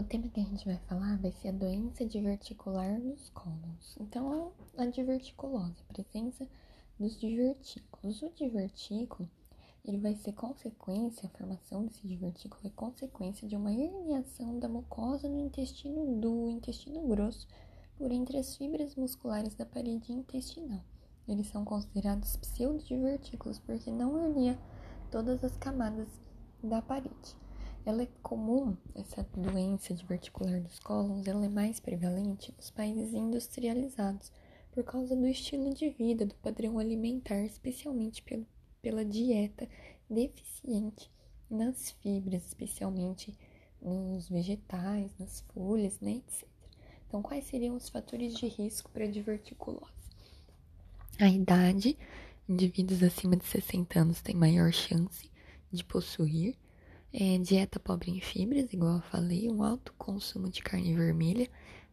O tema que a gente vai falar vai ser a doença diverticular dos cólons. Então, a diverticulose, a presença dos divertículos. O divertículo, ele vai ser consequência, a formação desse divertículo é consequência de uma herniação da mucosa no intestino do intestino grosso por entre as fibras musculares da parede intestinal. Eles são considerados pseudodivertículos porque não hernia todas as camadas da parede. Ela é comum, essa doença diverticular dos cólons, ela é mais prevalente nos países industrializados, por causa do estilo de vida, do padrão alimentar, especialmente pelo, pela dieta deficiente nas fibras, especialmente nos vegetais, nas folhas, né, etc. Então, quais seriam os fatores de risco para diverticulose? A idade, indivíduos acima de 60 anos têm maior chance de possuir é, dieta pobre em fibras, igual eu falei, um alto consumo de carne vermelha,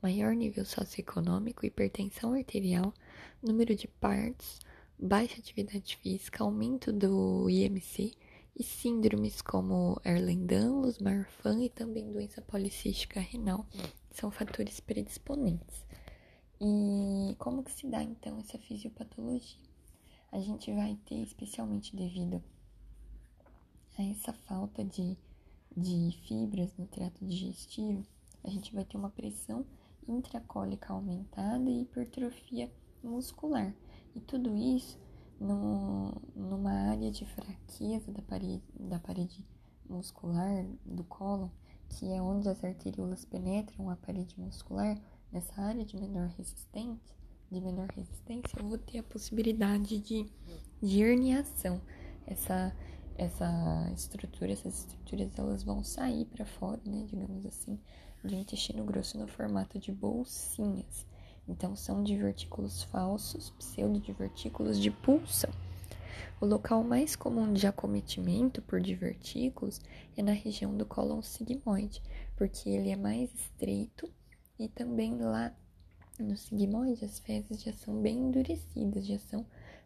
maior nível socioeconômico, hipertensão arterial, número de partos, baixa atividade física, aumento do IMC e síndromes como Ehlers-Danlos, Marfan e também doença policística renal são fatores predisponentes. E como que se dá então essa fisiopatologia? A gente vai ter, especialmente devido essa falta de, de fibras no trato digestivo, a gente vai ter uma pressão intracólica aumentada e hipertrofia muscular. E tudo isso no, numa área de fraqueza da parede, da parede muscular do cólon, que é onde as arteríolas penetram a parede muscular, nessa área de menor resistência, de menor resistência, eu vou ter a possibilidade de, de herniação. Essa essa estrutura, essas estruturas elas vão sair para fora, né, digamos assim, do intestino grosso no formato de bolsinhas. Então são divertículos falsos, pseudodivertículos de pulsão. O local mais comum de acometimento por divertículos é na região do cólon sigmoide, porque ele é mais estreito e também lá no sigmoide as fezes já são bem endurecidas, já são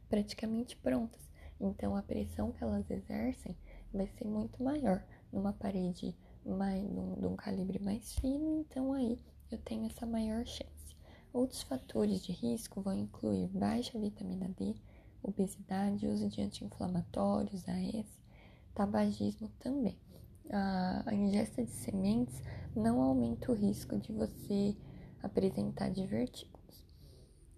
praticamente prontas. Então a pressão que elas exercem vai ser muito maior numa parede mais, num, de um calibre mais fino, então aí eu tenho essa maior chance. Outros fatores de risco vão incluir baixa vitamina D, obesidade, uso de anti-inflamatórios, AS, tabagismo também. A, ingesta de sementes não aumenta o risco de você apresentar divertículos.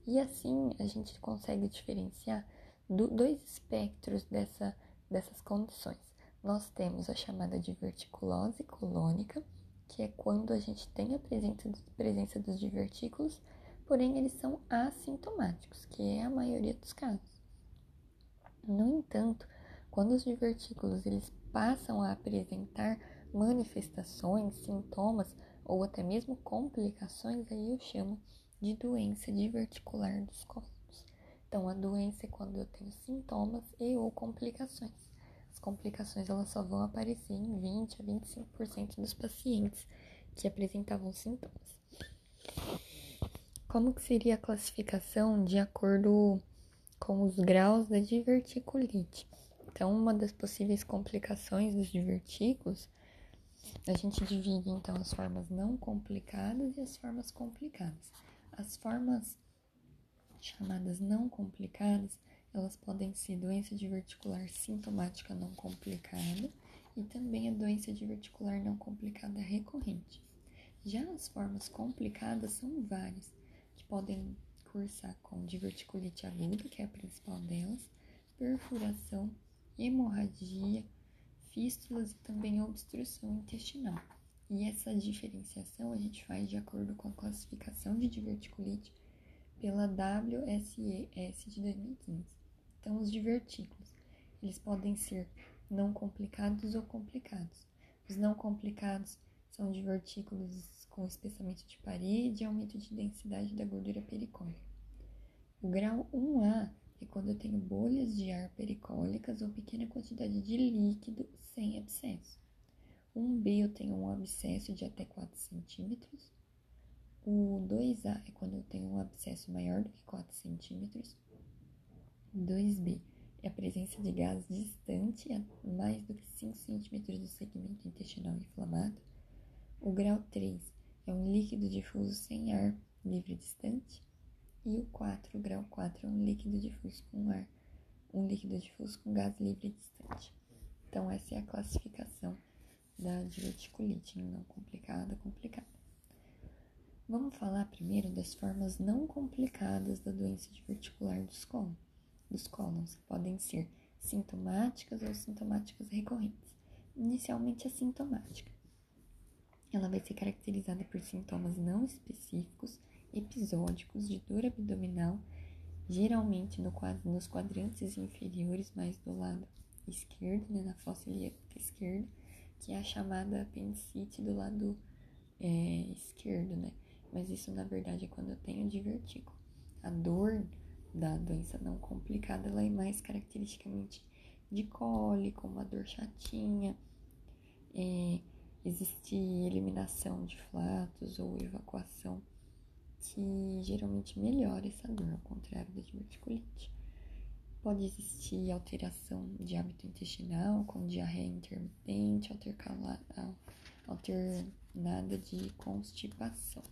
E assim a gente consegue diferenciar do, dois espectros dessa, dessas condições. Nós temos a chamada diverticulose colônica, que é quando a gente tem a presença, presença dos divertículos, porém eles são assintomáticos, que é a maioria dos casos. No entanto, quando os divertículos eles passam a apresentar manifestações, sintomas ou até mesmo complicações, aí eu chamo de doença diverticular dos cólicos. Então, a doença é quando eu tenho sintomas e ou complicações. As complicações elas só vão aparecer em 20 a 25% dos pacientes que apresentavam sintomas. Como que seria a classificação de acordo com os graus da diverticulite? Então, uma das possíveis complicações dos divertículos, a gente divide então as formas não complicadas e as formas complicadas. As formas chamadas não complicadas, elas podem ser doença diverticular sintomática não complicada e também a doença diverticular não complicada recorrente. Já as formas complicadas são várias, que podem cursar com diverticulite aguda, que é a principal delas, perfuração, hemorragia, fístulas e também obstrução intestinal. E essa diferenciação a gente faz de acordo com a classificação de diverticulite pela WSES de 2015. Então, os divertículos, eles podem ser não complicados ou complicados. Os não complicados são divertículos com espessamento de parede e aumento de densidade da gordura pericólica. O grau 1A é quando eu tenho bolhas de ar pericólicas ou pequena quantidade de líquido sem abscesso. 1B eu tenho um abscesso de até 4 centímetros. O 2A é quando eu tenho um abscesso maior do que 4 centímetros. 2B é a presença de gás distante a mais do que 5 centímetros do segmento intestinal inflamado. O grau 3 é um líquido difuso sem ar livre distante. E o 4, o grau 4, é um líquido difuso com ar, um líquido difuso com gás livre distante. Então, essa é a classificação da diverticulite, não complicada, complicada. Vamos falar primeiro das formas não complicadas da doença diverticular dos cólons, dos cólons, que podem ser sintomáticas ou sintomáticas recorrentes. Inicialmente, a sintomática. Ela vai ser caracterizada por sintomas não específicos, episódicos de dor abdominal, geralmente no quadro, nos quadrantes inferiores, mais do lado esquerdo, né, na fossa ilíaca esquerda, que é a chamada apendicite do lado é, esquerdo, né? Mas isso na verdade é quando eu tenho divertículo. A dor da doença não complicada ela é mais caracteristicamente de cólica, uma dor chatinha, é, existe eliminação de flatos ou evacuação que geralmente melhora essa dor, ao contrário da diverticulite. Pode existir alteração de hábito intestinal, com diarreia intermitente, alternada de constipação.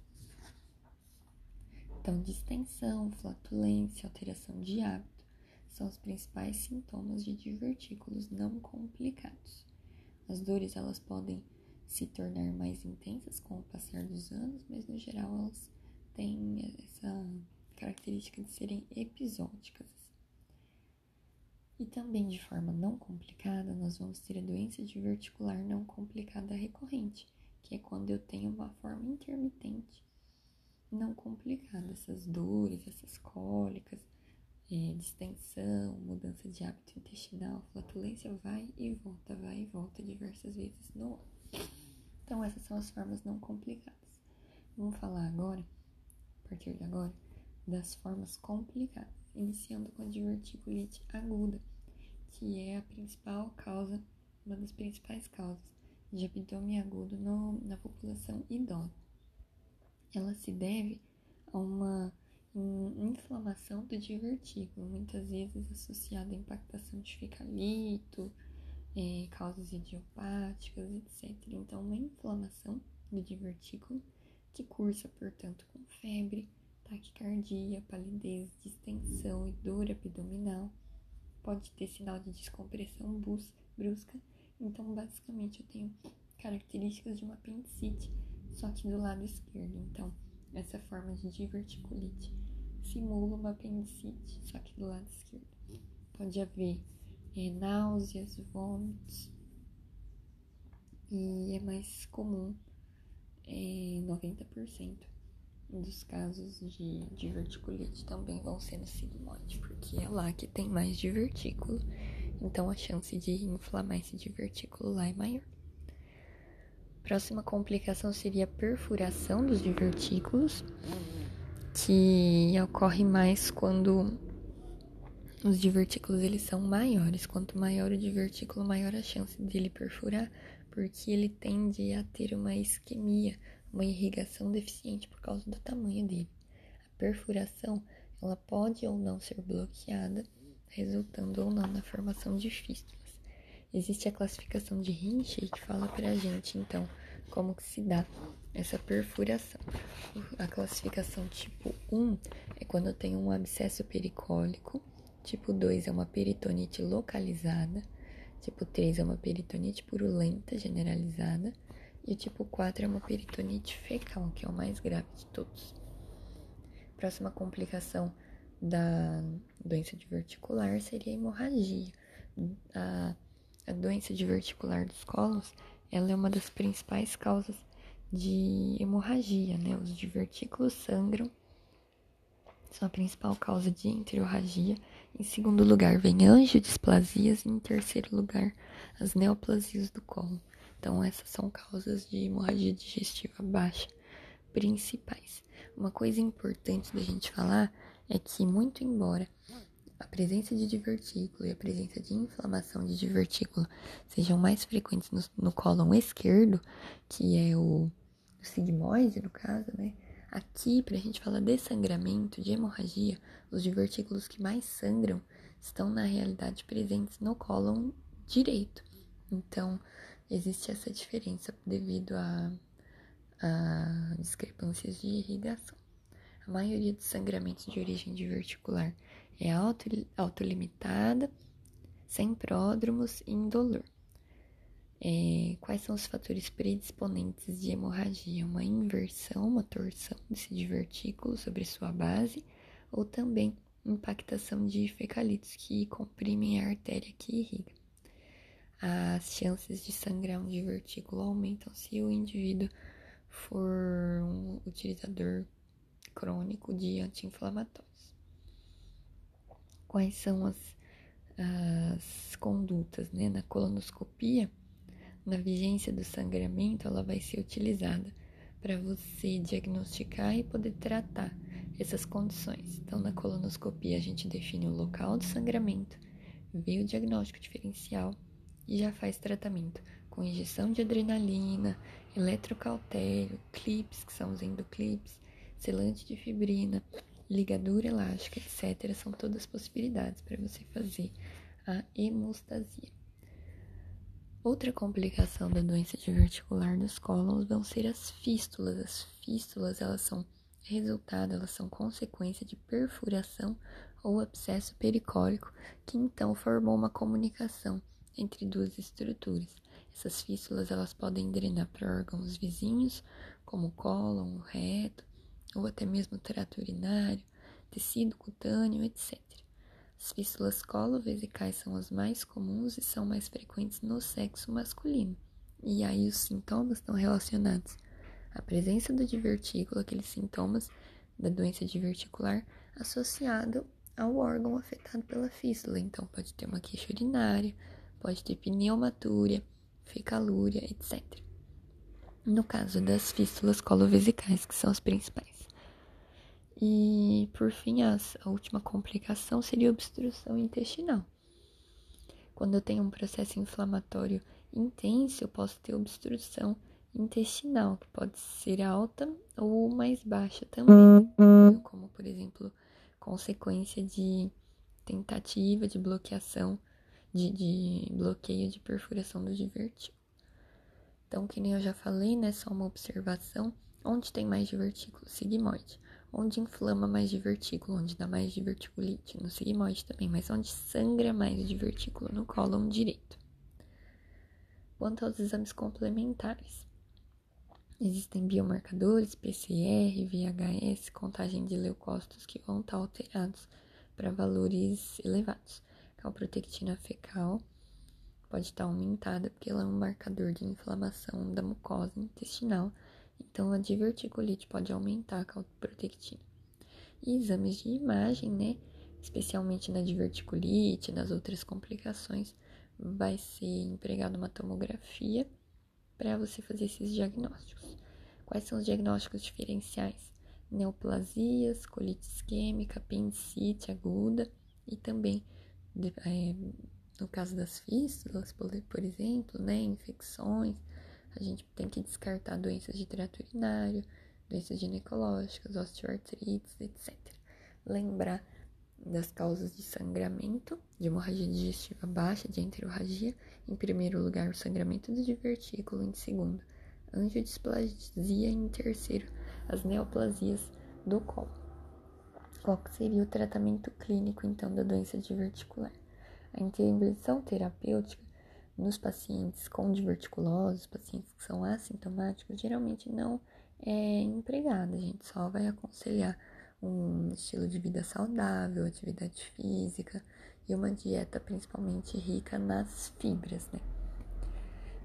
Então, distensão, flatulência, alteração de hábito são os principais sintomas de divertículos não complicados. As dores elas podem se tornar mais intensas com o passar dos anos, mas no geral elas têm essa característica de serem episódicas. E também de forma não complicada, nós vamos ter a doença diverticular não complicada recorrente, que é quando eu tenho uma forma intermitente não complicada, essas dores, essas cólicas, é, distensão, mudança de hábito intestinal, flatulência vai e volta, vai e volta diversas vezes no ano. Então, essas são as formas não complicadas. Vamos falar agora, a partir de agora, das formas complicadas, iniciando com a diverticulite aguda, que é a principal causa, uma das principais causas de abdômen agudo no, na população idosa ela se deve a uma inflamação do divertículo, muitas vezes associada à impactação de ficalito, é, causas idiopáticas, etc. Então, uma inflamação do divertículo que cursa, portanto, com febre, taquicardia, palidez, distensão e dor abdominal. Pode ter sinal de descompressão brusca. Então, basicamente, eu tenho características de uma apendicite só que do lado esquerdo. Então, essa forma de diverticulite simula uma apendicite, só que do lado esquerdo. Pode haver é, náuseas, vômitos, e é mais comum é, 90% dos casos de diverticulite também vão ser no sigmoide, porque é lá que tem mais divertículo, então a chance de inflamar esse divertículo lá é maior. Próxima complicação seria a perfuração dos divertículos, que ocorre mais quando os divertículos eles são maiores. Quanto maior o divertículo, maior a chance dele perfurar, porque ele tende a ter uma isquemia, uma irrigação deficiente por causa do tamanho dele. A perfuração, ela pode ou não ser bloqueada, resultando ou não na formação de fístulas. Existe a classificação de Rinchey que fala pra gente, então, como que se dá essa perfuração. A classificação tipo 1 é quando tenho um abscesso pericólico, tipo 2 é uma peritonite localizada, tipo 3 é uma peritonite purulenta generalizada, e o tipo 4 é uma peritonite fecal, que é o mais grave de todos. Próxima complicação da doença diverticular seria a hemorragia. A a doença diverticular dos colos, ela é uma das principais causas de hemorragia, né? Os divertículos sangram, são a principal causa de enterorragia. Em segundo lugar, vem angiodisplasias e em terceiro lugar, as neoplasias do colo. Então, essas são causas de hemorragia digestiva baixa principais. Uma coisa importante da gente falar é que, muito embora a presença de divertículo e a presença de inflamação de divertículo sejam mais frequentes no, no cólon esquerdo, que é o, o sigmoide, no caso, né? Aqui, para a gente falar de sangramento, de hemorragia, os divertículos que mais sangram estão, na realidade, presentes no cólon direito. Então, existe essa diferença devido a, a discrepâncias de irrigação. A maioria dos sangramentos de origem diverticular é auto, autolimitada, sem pródromos e indolor. É, quais são os fatores predisponentes de hemorragia? Uma inversão, uma torção desse divertículo sobre sua base, ou também impactação de fecalitos que comprimem a artéria que irriga. As chances de sangrar um divertículo aumentam se o indivíduo for um utilizador crônico de anti-inflamatórios. Quais são as, as condutas né? na colonoscopia? Na vigência do sangramento, ela vai ser utilizada para você diagnosticar e poder tratar essas condições. Então, na colonoscopia, a gente define o local do sangramento, vê o diagnóstico diferencial e já faz tratamento com injeção de adrenalina, eletrocautério, clips, que são os endoclips, selante de fibrina, ligadura elástica, etc. São todas possibilidades para você fazer a hemostasia. Outra complicação da doença diverticular dos cólons vão ser as fístulas. As fístulas, elas são resultado, elas são consequência de perfuração ou abscesso pericólico, que então formou uma comunicação entre duas estruturas. Essas fístulas elas podem drenar para órgãos vizinhos, como o cólon, o reto, ou até mesmo trato urinário, tecido cutâneo, etc. As fístulas colovesicais são as mais comuns e são mais frequentes no sexo masculino. E aí os sintomas estão relacionados à presença do divertículo, aqueles sintomas da doença diverticular associado ao órgão afetado pela fístula. Então pode ter uma queixa urinária, pode ter pneumatúria, fecalúria, etc. No caso das fístulas colovesicais, que são as principais. E, por fim, a última complicação seria obstrução intestinal. Quando eu tenho um processo inflamatório intenso, eu posso ter obstrução intestinal, que pode ser alta ou mais baixa também, como, por exemplo, consequência de tentativa de bloqueação de, de bloqueio de perfuração do divertículo. Então, que nem eu já falei, né? Só uma observação. Onde tem mais divertículo? Sigmoide. Onde inflama mais divertículo? Onde dá mais diverticulite? No sigmoide também, mas onde sangra mais divertículo? No cólon direito. Quanto aos exames complementares, existem biomarcadores, PCR, VHS, contagem de leucócitos que vão estar alterados para valores elevados calprotectina fecal pode estar aumentada porque ela é um marcador de inflamação da mucosa intestinal, então a diverticulite pode aumentar a calprotectina. E exames de imagem, né, especialmente na diverticulite, nas outras complicações, vai ser empregada uma tomografia para você fazer esses diagnósticos. Quais são os diagnósticos diferenciais? Neoplasias, colite isquêmica, apendicite aguda e também é, no caso das fístulas, por exemplo, né, infecções, a gente tem que descartar doenças de trato urinário, doenças ginecológicas, osteoartrites, etc. Lembrar das causas de sangramento, de hemorragia digestiva baixa, de enterorragia. Em primeiro lugar, o sangramento do divertículo. Em segundo, angiodisplasia. Em terceiro, as neoplasias do colo. Qual seria o tratamento clínico, então, da doença diverticular? A intervenção terapêutica nos pacientes com diverticulose, pacientes que são assintomáticos, geralmente não é empregada. A gente só vai aconselhar um estilo de vida saudável, atividade física e uma dieta principalmente rica nas fibras, né?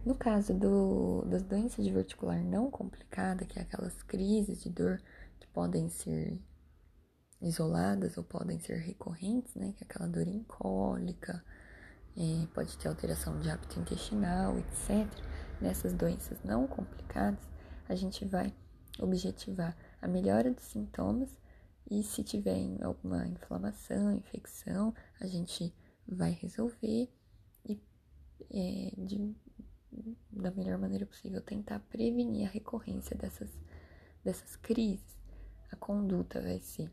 No caso do, das doenças diverticular não complicada, que é aquelas crises de dor que podem ser isoladas ou podem ser recorrentes, né? Que é aquela dor incólica, pode ter alteração de hábito intestinal, etc. Nessas doenças não complicadas, a gente vai objetivar a melhora dos sintomas e se tiver alguma inflamação, infecção, a gente vai resolver e é, de, da melhor maneira possível tentar prevenir a recorrência dessas, dessas crises. A conduta vai ser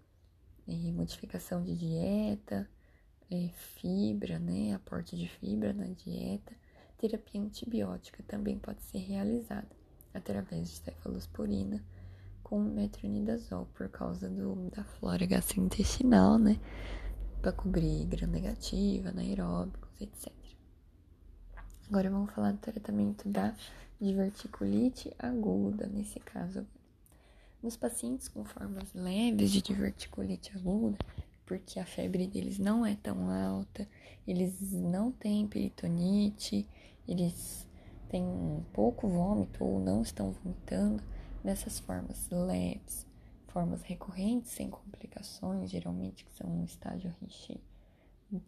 é, modificação de dieta, é, fibra, né, aporte de fibra na dieta, terapia antibiótica também pode ser realizada. através de cefalosporina com metronidazol por causa do, da flora gastrointestinal, né? Para cobrir gram negativa, anaeróbicos, etc. Agora vamos falar do tratamento da diverticulite aguda, nesse caso. Nos pacientes com formas leves de diverticulite aguda, porque a febre deles não é tão alta, eles não têm peritonite, eles têm pouco vômito ou não estão vomitando, nessas formas leves, formas recorrentes sem complicações, geralmente que são um estágio Richer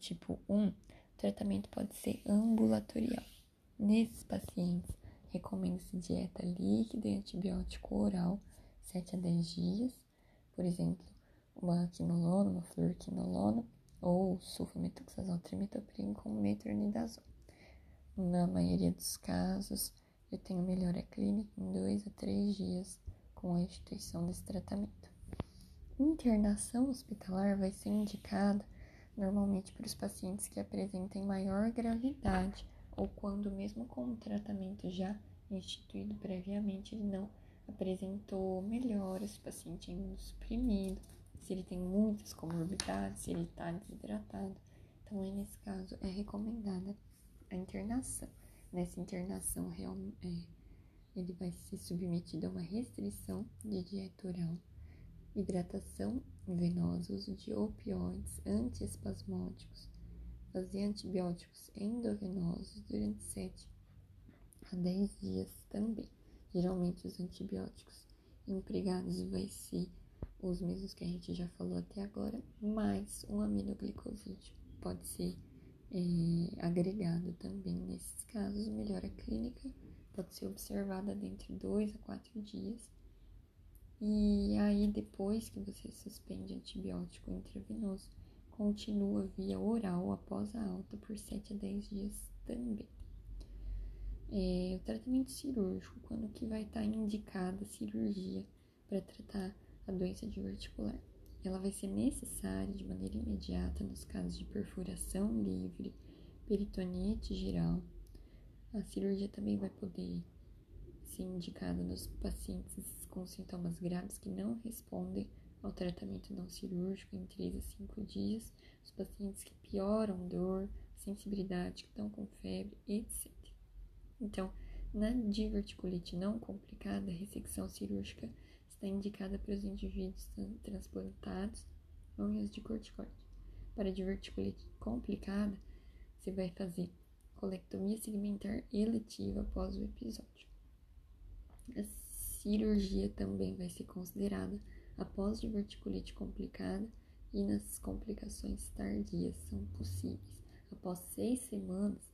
tipo 1, o tratamento pode ser ambulatorial. Nesses pacientes, recomenda-se dieta líquida e antibiótico oral 7 a 10 dias, por exemplo, uma quinolona, uma fluorquinolona ou sulfametoxazol trimetopril com metronidazol. Na maioria dos casos, eu tenho melhora clínica em 2 a 3 dias com a instituição desse tratamento. Internação hospitalar vai ser indicada normalmente para os pacientes que apresentem maior gravidade ou quando, mesmo com o tratamento já instituído previamente, ele não apresentou melhoras, o paciente é imunossuprimido, se ele tem muitas comorbidades, se ele está desidratado. Então, aí, nesse caso, é recomendada a internação. Nessa internação, real, é, ele vai ser submetido a uma restrição de dieta oral, hidratação venosa, uso de opioides antiespasmódicos, fazer antibióticos endovenosos durante 7 a 10 dias também. Geralmente, os antibióticos empregados vai ser os mesmos que a gente já falou até agora, mais um aminoglicosídeo pode ser é, agregado também nesses casos. Melhora clínica pode ser observada dentro de dois a quatro dias. E aí, depois que você suspende antibiótico intravenoso, continua via oral após a alta por 7 a 10 dias também. É, o tratamento cirúrgico, quando que vai estar indicada cirurgia para tratar a doença diverticular. Ela vai ser necessária de maneira imediata nos casos de perfuração livre, peritonite geral. A cirurgia também vai poder ser indicada nos pacientes com sintomas graves que não respondem ao tratamento não cirúrgico em 3 a 5 dias, os pacientes que pioram dor, sensibilidade, que estão com febre, etc. Então, na diverticulite não complicada, a ressecção cirúrgica está indicada para os indivíduos transplantados unhas de corticoide. Para diverticulite complicada, você vai fazer colectomia segmentar eletiva após o episódio. A cirurgia também vai ser considerada após diverticulite complicada e nas complicações tardias são possíveis. Após seis semanas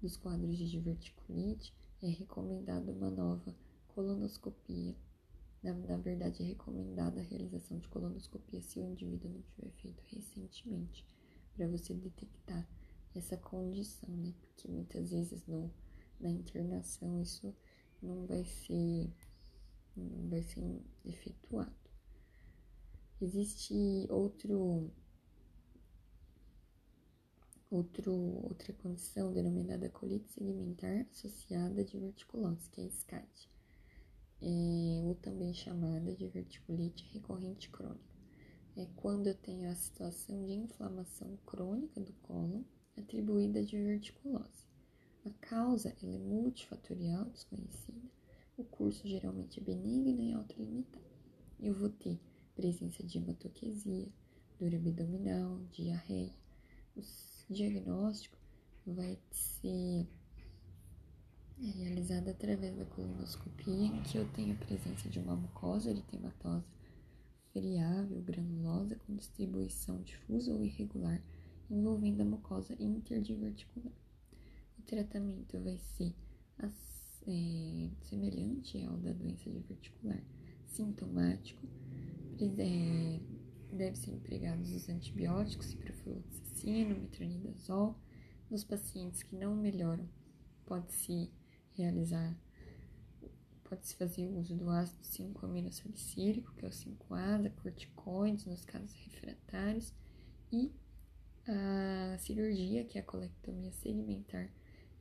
dos quadros de diverticulite, é recomendada uma nova colonoscopia na, na verdade, é recomendada a realização de colonoscopia se o indivíduo não tiver feito recentemente, para você detectar essa condição, né? Porque muitas vezes no, na internação isso não vai ser, não vai ser efetuado. Existe outro, outro, outra condição denominada colite segmentar associada diverticulose, que é SCAD é, ou também chamada de verticulite recorrente crônica. É quando eu tenho a situação de inflamação crônica do cólon atribuída à diverticulose. A causa é multifatorial, desconhecida. O curso geralmente é benigno e autolimitado. Eu vou ter presença de hematoquesia, dor abdominal, diarreia. O diagnóstico vai ser é realizada através da colonoscopia, em que eu tenho a presença de uma mucosa eritematosa friável, granulosa, com distribuição difusa ou irregular, envolvendo a mucosa interdiverticular. O tratamento vai ser é, semelhante ao da doença diverticular, sintomático, é, deve ser empregados os antibióticos, ciprofloxacino, metronidazol, nos pacientes que não melhoram, pode-se realizar, pode-se fazer uso do ácido 5-aminosalicílico, que é o 5-ASA, corticoides nos casos refratários, e a cirurgia, que é a colectomia segmentar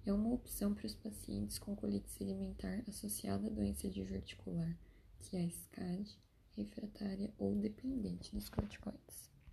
É uma opção para os pacientes com colite sedimentar associada à doença diverticular, que é a SCAD, refratária ou dependente dos corticoides.